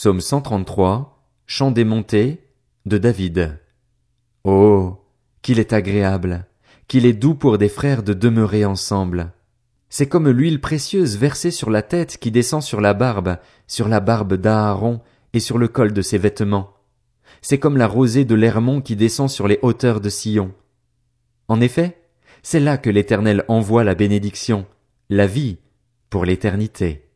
Psaume 133, chant des montées, de David. Oh, qu'il est agréable, qu'il est doux pour des frères de demeurer ensemble. C'est comme l'huile précieuse versée sur la tête qui descend sur la barbe, sur la barbe d'Aaron et sur le col de ses vêtements. C'est comme la rosée de l'Hermon qui descend sur les hauteurs de Sion. En effet, c'est là que l'Éternel envoie la bénédiction, la vie, pour l'éternité.